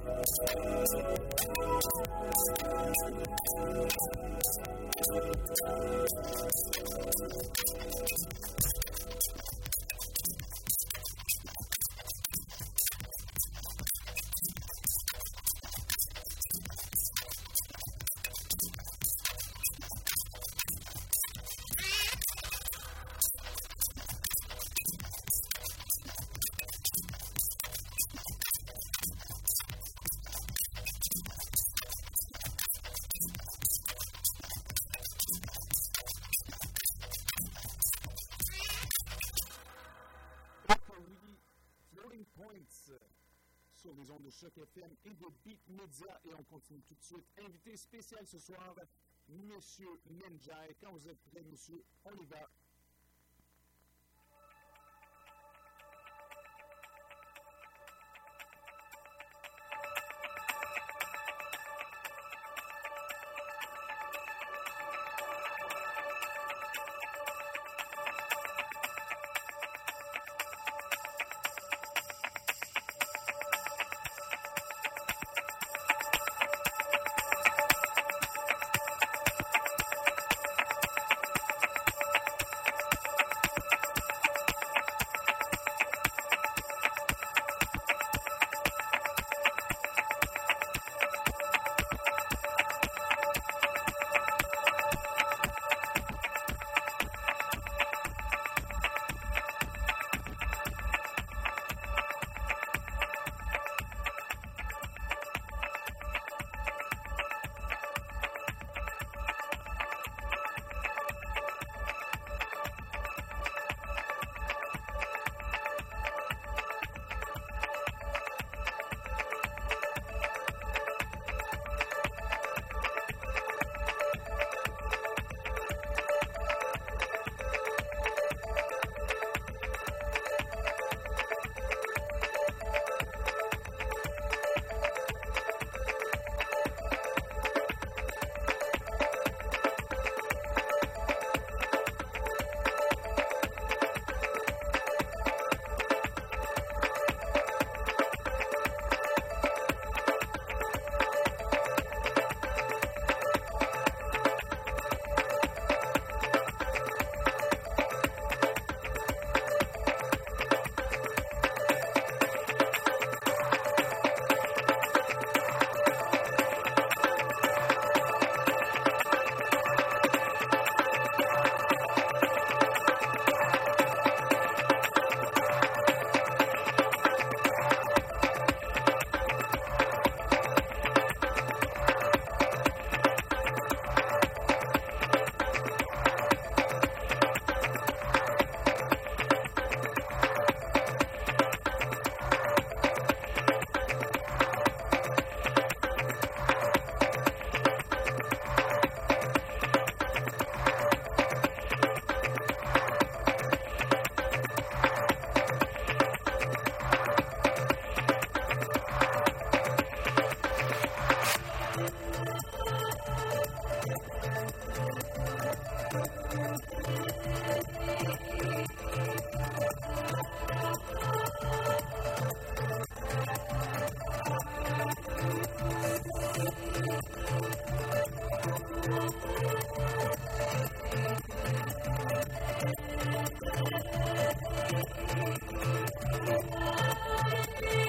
sur les ondes de choc FM et de Et on continue tout de suite. Invité spécial ce soir, Monsieur Menjai. Quand vous êtes prêt, monsieur, on y va. Thank you.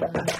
Bye-bye.